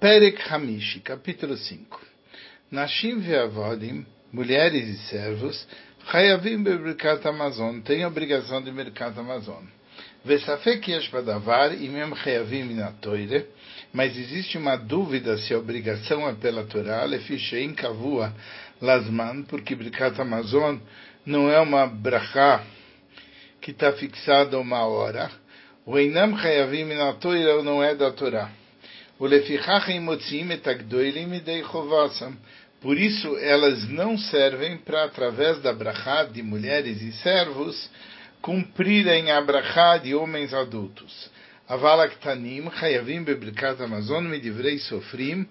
Perek Hamishi, capítulo 5. Nashim ve'avodim, mulheres e servos, Hayavim bebrikat Amazon, têm obrigação de mercat Amazon. Vesafek yesh badavar imem Hayavim minatoire, mas existe uma dúvida se a obrigação é pela Torá, lefishein kavua lasman, porque Birkat Amazon não é uma brachá que está fixada uma hora. O Einam Hayavim minatoire não é da Torá. Por isso, elas não servem para, através da brachá de mulheres e servos, cumprirem a brachá de homens adultos. Avalaktanim, Hayavim Bebrikat Amazon, Medivrei Sofrim,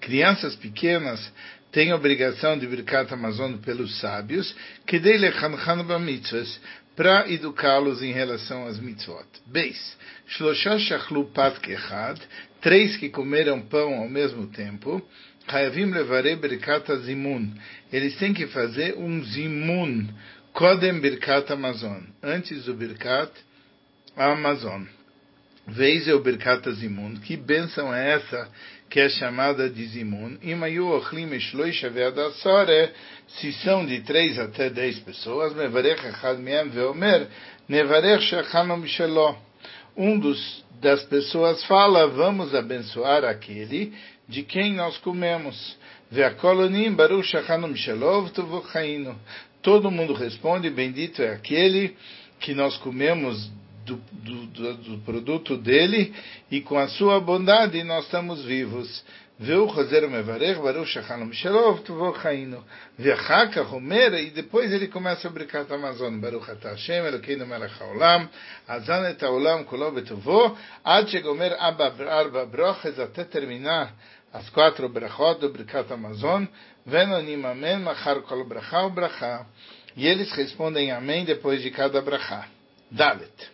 crianças pequenas têm obrigação de Birkat Amazon pelos sábios, que dele mitzvahs, para educá-los em relação às mitzvot. Beis, Shlosha Shachlu Pat Kechad, três que comeram pão ao mesmo tempo, Hayavim Levare Birkat Zimun, eles têm que fazer um Zimun, Kodem Birkat Amazon, antes do Birkat Amazon. Veis o Birkat Zimun, que bênção é essa que é chamada de Zimun? Se são de três até dez pessoas. Um dos, das pessoas fala, vamos abençoar aquele de quem nós comemos. Todo mundo responde, bendito é aquele que nós comemos do, do, do, produto dele e com a sua bondade nós estamos vivos. Viu Roser Mevarech, Baruch Shachanum Shelov, Tuvor Chainu. Vechaka, Romera, e depois ele começa a brincar a Amazon. Baruch Ata Hashem, Elokeinu Melech HaOlam, Azan et HaOlam, Kolo Betuvo, Ad Shegomer Arba Broches, até terminar as quatro brachot do Brikat Amazon, Venonim Amen, Machar Kol Bracha, Bracha. E eles respondem Amém depois de cada brachá. Dalet.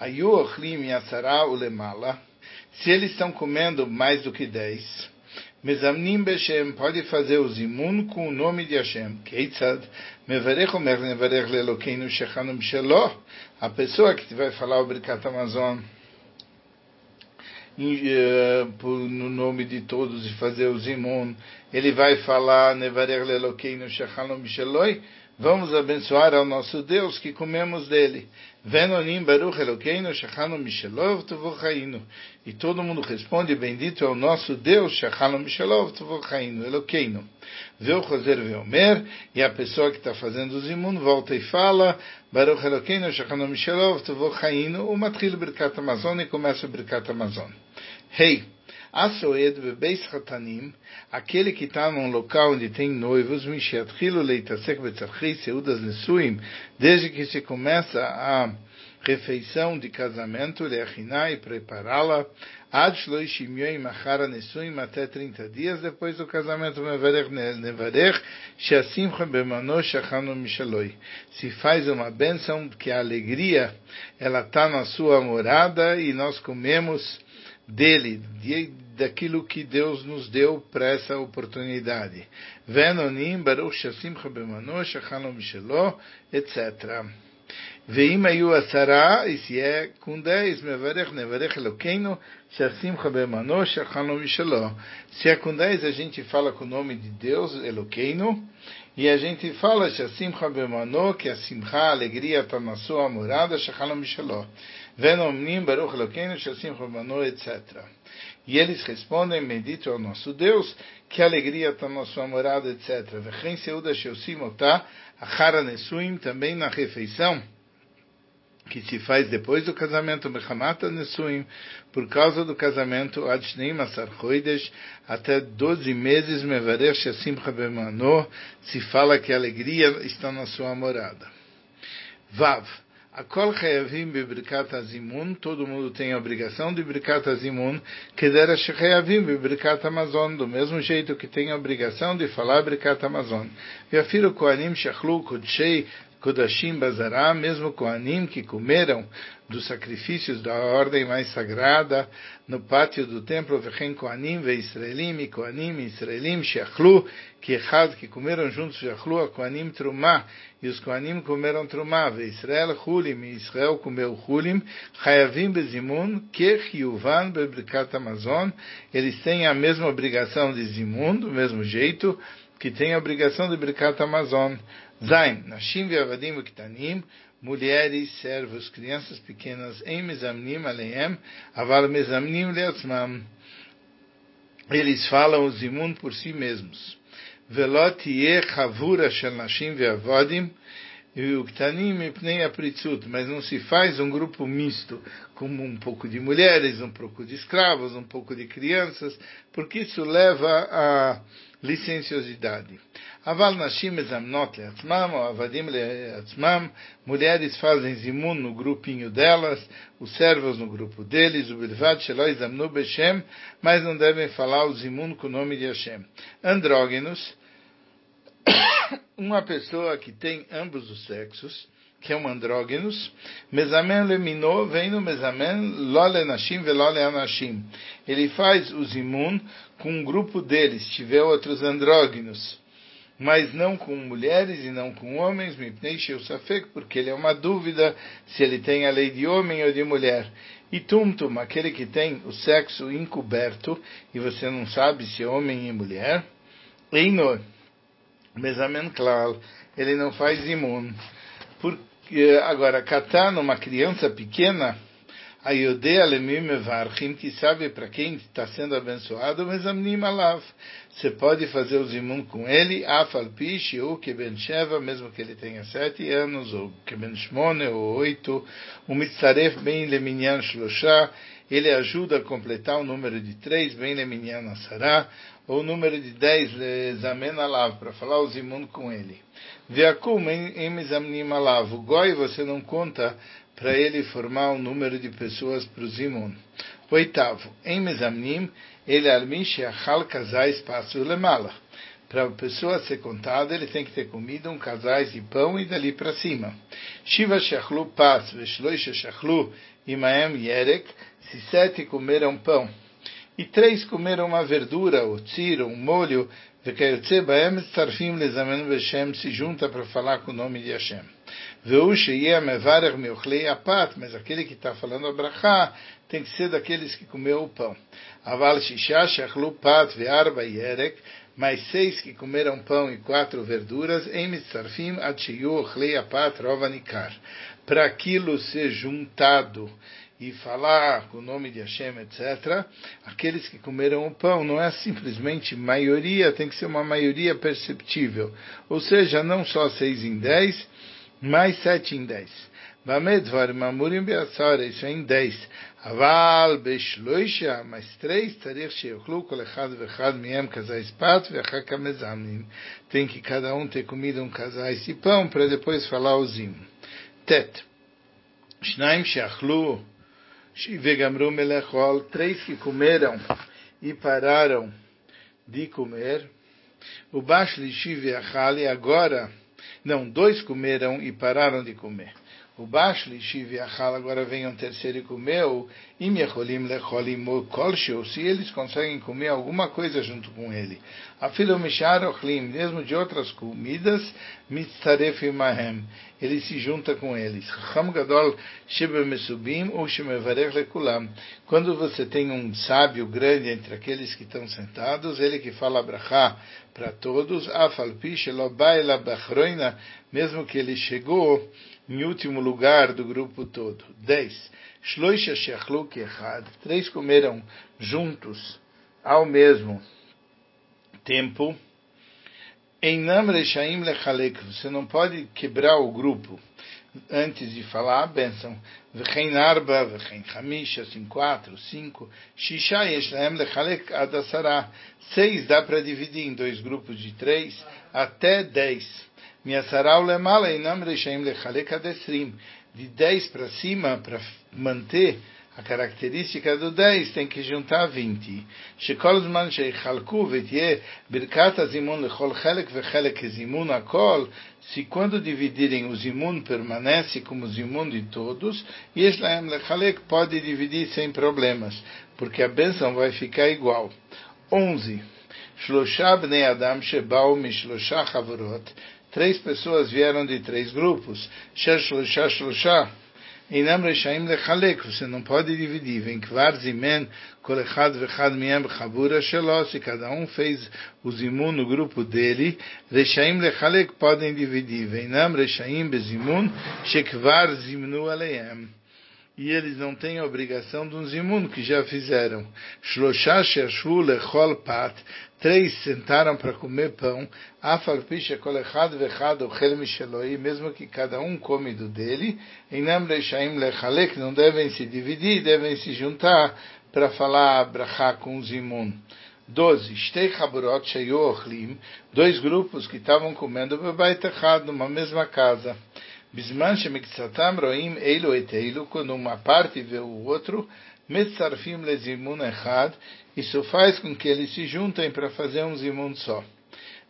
Ayu ochlim yasara ulemala. Se eles estão comendo mais do que dez, Mezamnim Beshem pode fazer o zimun com o nome de Hashem. Keitzad, mevarech omer nevarech lelokeinu shechanum shelo. A pessoa que vai falar o Birkat Amazon no nome de todos e fazer o zimun, ele vai falar nevarech lelokeinu shechanum sheloi Vamos abençoar ao nosso Deus que comemos dele. Venonim Baruch Elokeinu Shechanu Mishelov Tuvochainu. E todo mundo responde, bendito é o nosso Deus, Shechanu Mishelov Tuvochainu, Elokeinu. Veu Choser Veomer, e a pessoa que está fazendo o zimun volta e fala, Baruch Elokeinu Shechanu Mishelov Tuvochainu, o Matril Birkat Amazon, e começa o Birkat Amazon. Hey! Asoed bebeis hatanim, aquele que está num local onde tem noivos, mishiatchilu leitasek betzarchei seudas nesuim, desde que se começa a refeição de casamento, leachiná e prepará-la, até 30 dias depois do casamento, mevarech shachanu mishaloi. Se faz uma bênção que a alegria, ela está na sua morada e nós comemos dele, de, daquilo que Deus nos deu para essa oportunidade. Venonim, Baruch Shasimcha Bemano, Shachalom Mishelo, etc. Veim ayu asara, e se é com dez, mevarech, nevarech Elokeinu, Shasimcha Bemano, Shachalom Mishelo. Se é com dez, a gente fala com o nome de Deus, Elokeinu, e a gente fala Shasimcha Bemano, que a Simcha, alegria está na sua morada, Shachalom Mishelo. Venomnim Baruch Elokeinu Shasim Romano, etc. E eles respondem, bendito é o nosso Deus, que alegria está na sua morada, etc. Vechem Seuda Sheusim Otá, Achara Nesuim, também na refeição, que se faz depois do casamento, Mechamata Nesuim, por causa do casamento, Adshneim Asar Choidesh, até 12 meses, Mevarech Shasim Rabemano, se fala que a alegria está na sua morada. Vav. A kol chayavim bebrikat azimun, todo mundo tem a obrigação de brikat azimun, que dera chayavim bebrikat amazon, do mesmo jeito que tem a obrigação de falar brikat amazon. Yafiro koanim shachlu kudshei Kodashim Bazará, mesmo Koanim que comeram dos sacrifícios da ordem mais sagrada no pátio do templo, Vechem Koanim ve Israelim e Koanim Israelim Shechlu, que Echad, que comeram juntos Shechlu, a Koanim Trumá, e os Koanim comeram Trumá, ve Israel Hulim, e Israel comeu Hulim, Hayavim Bezimun, que Yuvan Bebrikat Amazon, eles têm a mesma obrigação de Zimun, do mesmo jeito, que tem a obrigação de Brikat Amazon. Zain, Nashim Ve'avadim Ve'ktanim, mulheres, servos, crianças pequenas, em Mezamnim Aleem, Aval Mezamnim Leatzmam. Eles falam o zimun por si mesmos. Velot Yeh Chavura Shel Nashim Ve'avadim, Apritzut, mas não se faz um grupo misto, com um pouco de mulheres, um pouco de escravos, um pouco de crianças, porque isso leva a licenciosidade. Aval Nashim Ezamnot Leatzmam, ou Avadim Leatzmam, mulheres fazem zimun no grupinho delas, os servos no grupo deles, o Bilvad Sheloi Zamnu Beshem, mas não devem falar o zimun com o nome de Hashem. Andrógenos, uma pessoa que tem ambos os sexos, que é um andrógenos, mesamen lemino, vem no mesamen lole nashim velole anashim. Ele faz o zimun com um grupo deles, tiver outros andrógenos, mas não com mulheres e não com homens, porque ele é uma dúvida se ele tem a lei de homem ou de mulher. E tumtum, aquele que tem o sexo encoberto, e você não sabe se é homem e mulher, Einor, mesamen klal, ele não faz imun. Porque, agora, catar numa criança pequena, a Yodea Lemim que sabe para quem está sendo abençoado, mas Amnim Alav. Você pode fazer o zimun com ele, Afalpish, ou Keben Sheva, mesmo que ele tenha sete anos, ou Keben Shmone, ou oito, o Mitzaref Ben Leminyan Shlosha, ele ajuda a completar o número de três, Ben Leminyan Asará, ou o número de dez, Zamen Alav, para falar o zimun com ele. Veakum em Mizamnim Alav, o Goi você não conta para ele formar um número de pessoas para o Zimun. Oitavo, em Mezamnim, ele almiche achal casais passo lemala. Para a pessoa ser contada, ele tem que ter comido um casais de pão e dali para cima. Shiva shachlu pas, veshloisha shachlu imaem yerek, se sete comeram pão. E três comeram uma verdura, o tzir, um molho, se junta para falar com o nome de Hashem mas aquele que está falando a brachá tem que ser daqueles que comeu o pão. Aval yerek, mais seis que comeram pão e quatro verduras, em mitzarfim achiyu ochlei apat rovanikar. Para aquilo ser juntado e falar com o nome de Hashem, etc., aqueles que comeram o pão não é simplesmente maioria, tem que ser uma maioria perceptível. Ou seja, não só seis em dez, mais sete em dez. Bamedvar mamurim beatzara, isso é em dez. Aval beshloisha, mais três, tarich sheochlu kol echad vechad miem casais pat vechaka mezamim. Tem que cada um ter comido um casais de pão para depois falar o zim. Tet. Shnaim sheachlu vegamru melechol, três que comeram e pararam de comer. O bashli shiv achali agora não, dois comeram e pararam de comer. O Bashli, Shiv e Achal, agora vem um terceiro e comeu, im yecholim lecholim kolsheu, se eles conseguem comer alguma coisa junto com ele. Afilo mishar ochlim, mesmo de outras comidas, mitzaref imahem, ele se junta com eles. Chacham gadol shebe mesubim ou shemevarech lekulam. Quando você tem um sábio grande entre aqueles que estão sentados, ele que fala brachá para todos, afalpi shelobai la bachroina, mesmo que ele chegou em último lugar do grupo todo. 10. Shloisha shechlu echad. Três comeram juntos ao mesmo tempo. Em namreshaim lechalek. Você não pode quebrar o grupo antes de falar a bênção. V'chein arba, v'chein chamisha, assim, quatro, cinco. Shisha yeshlaem lechalek adasara. Seis dá para dividir em dois grupos de três até dez. Miasarau lemala inam reishaim lechalek adesrim. De 10 para cima, para manter A característica do 10 tem que juntar 20. שכל זמן שיחלקו ותהיה ברכת הזימון לכל חלק וחלק כזימון הכל, se quando dividirem o zimun permanece como zimun de todos, יש להם לחלק pode dividir sem problemas, porque a bênção vai ficar igual. 11. שלושה בני אדם שבאו משלושה חברות, Três pessoas vieram de três grupos. Você não pode dividir. Vem cada um fez o zimun no grupo dele. Reshaim podem dividir. Veinam reshaim bezimun shekvar zimnu aleiem e eles não têm a obrigação de um zimun que já fizeram três sentaram para comer pão, afalpisha kolechad vechad ochel misheloi, mesmo que cada um come do dele, enam reishaim lechalek, não devem se dividir, devem se juntar para falar brachá com o zimun. 12. Shtei chaburot dois grupos que estavam comendo bebait echad, numa mesma casa. Bisman shemiksatam roim eilu et eilu, quando uma parte vê o outro, Metzarfim lezimun echad, isso faz com que eles se juntem para fazer um zimun só.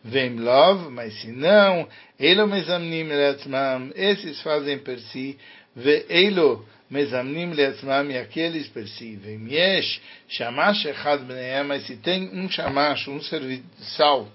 Vem love, mas se não, elo mezamnim leatzmam, esses fazem per si, ve elo mezamnim leatzmam, e aqueles per si. Vem yesh, shamash echad bneiam, mas se tem um shamash, um serviçal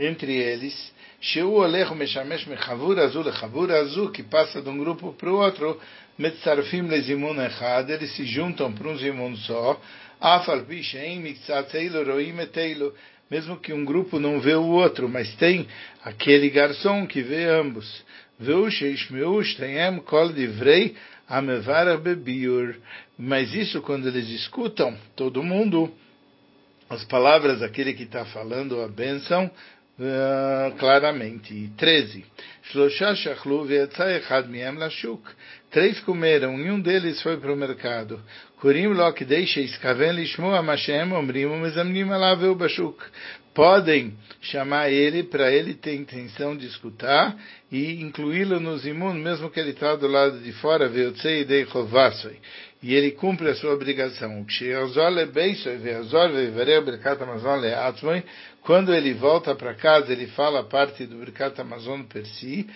entre eles, sheu olech meshamesh mechavur azul lechavur azul, que passa de um grupo para o outro, Metzarfim lezimun echad, eles se juntam para um zimun só, afal pishem mitzatzeilo roim eteilo, mesmo que um grupo não vê o outro, mas tem aquele garçom que vê ambos. Veu sheishmeu shteyem kol divrei amevara bebiur. Mas isso quando eles escutam, todo mundo, as palavras daquele que está falando a benção uh, claramente. 13. Três comeram e um deles foi para o mercado. Lishmoa mashem. Podem chamar ele para ele ter intenção de escutar e incluí-lo nos imunos, mesmo que ele está do lado de fora, veotzei dei chovasoi e ele cumpre a sua obrigação. Quando ele volta para casa, ele fala a parte do Birkat Amazon per si,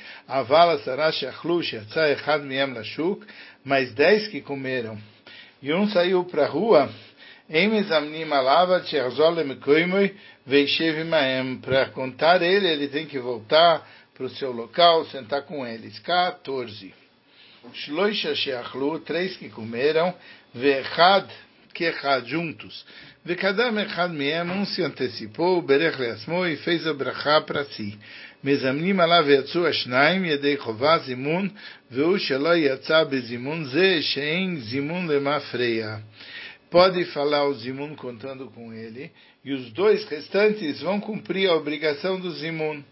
mais dez que comeram, e um saiu para a rua, para contar ele, ele tem que voltar para o seu local, sentar com eles. 14. Shloisha sheachlu, três que comeram, ve'echad, echad juntos. Ve'kadam echad miem, um se antecipou, berech leasmo, e fez a brachá para si. מזמנים עליו ויצאו השניים ידי חובה זימון, והוא שלא יצא בזימון זה שאין זימון למפרע. Pode falar o zimun contando com ele, e os dois restantes vão cumprir a obrigação do zimun.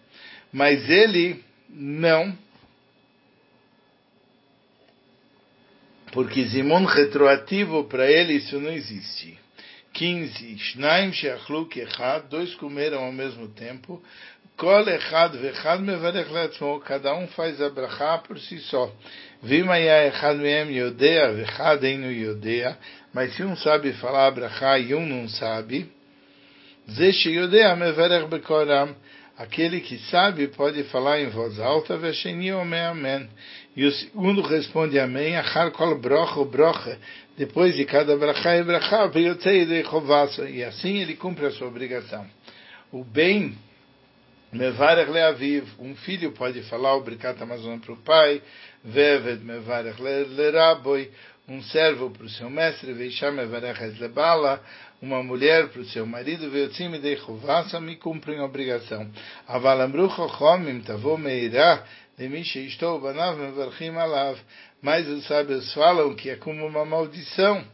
Mas ele não porque Zimon retroativo para ele isso não existe. 15. Shnaim sheachlu kechad, dois comeram ao mesmo tempo. Kol echad vechad mevarech cada um faz a brachá por si só. Vimaya echad mehem yodea vechad einu yodea, mas se um sabe falar a brachá e um não sabe, ze yodea mevarech bekoram, aquele que sabe pode falar em voz alta, vesheni ome amen. E o segundo responde amém, achar kol brocha, brocha, depois de cada brachá e brachá, e assim ele cumpre a sua obrigação. O bem, mevarech leaviv, um filho pode falar o bricat amazon para o pai, veved mevarech leraboi, um servo para o seu mestre, veisham mevarech lebala, uma mulher para o seu marido, veiotzim de chovassam e cumprem a obrigação. Avalamru chochomim tavo meirah, mas os sábios falam que é como uma maldição,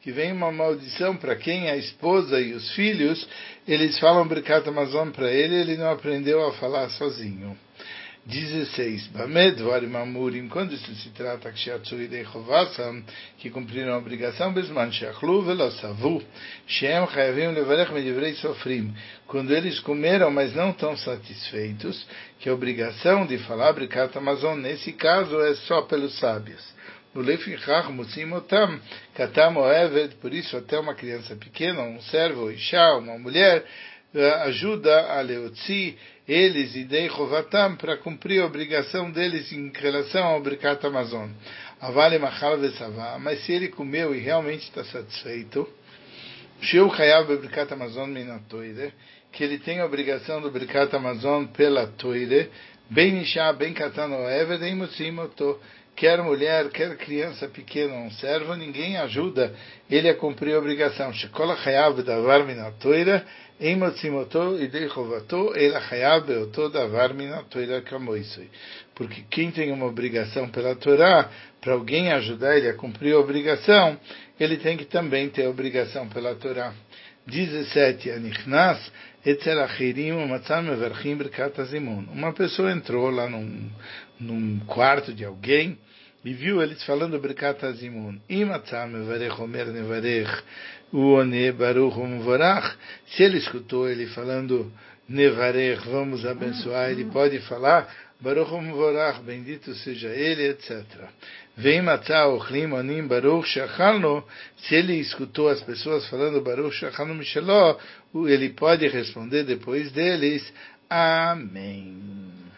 que vem uma maldição para quem a esposa e os filhos, eles falam Birkat Amazon para ele, ele não aprendeu a falar sozinho. 16. Bamed Varim Amurim, quando isso se trata que cumpriram a obrigação, Besman Shachlu Velosavu, Shem Chayavim Levarech Medivrei Sofrim, quando eles comeram, mas não estão satisfeitos, que a obrigação de falar Brikat Amazon, nesse caso, é só pelos sábios. No Lefichach Mutzimotam, Katam Oeved, por isso até uma criança pequena, um servo, Isha, uma mulher, eh, ajuda a Leotzi, eles e Dei Chovatam, para cumprir a obrigação deles em relação ao Brikat Amazon. Avale Machal Vesavá, mas se ele comeu e realmente está satisfeito, Sheu Chayav Bebrikat Amazon Minatoide, que ele tem a obrigação do Brikat Amazon pela Toire, bem Isha, bem Katano Eved, Mutzimoto, quer mulher, quer criança pequena, um servo, ninguém ajuda ele a cumprir a obrigação. Shekola Chayav Davar Minatoire, em Motzimoto e de Chovato, ela Hayav Beoto Davar Minatoira Kamoisoi. Porque quem tem uma obrigação pela Torá, para alguém ajudar ele a cumprir a obrigação, ele tem que também ter obrigação pela Torá. 17. Anichnas Uma pessoa entrou lá num, num quarto de alguém e viu eles falando Birkat Azimun. Se ele escutou ele falando nevarech, vamos abençoar, ele pode falar Baruch umvorach, bendito seja ele, etc. Vem matzah ochlim anim baruch shachalno. Se ele escutou as pessoas falando baruch shachalno mishaló, ele pode responder depois deles, Amém.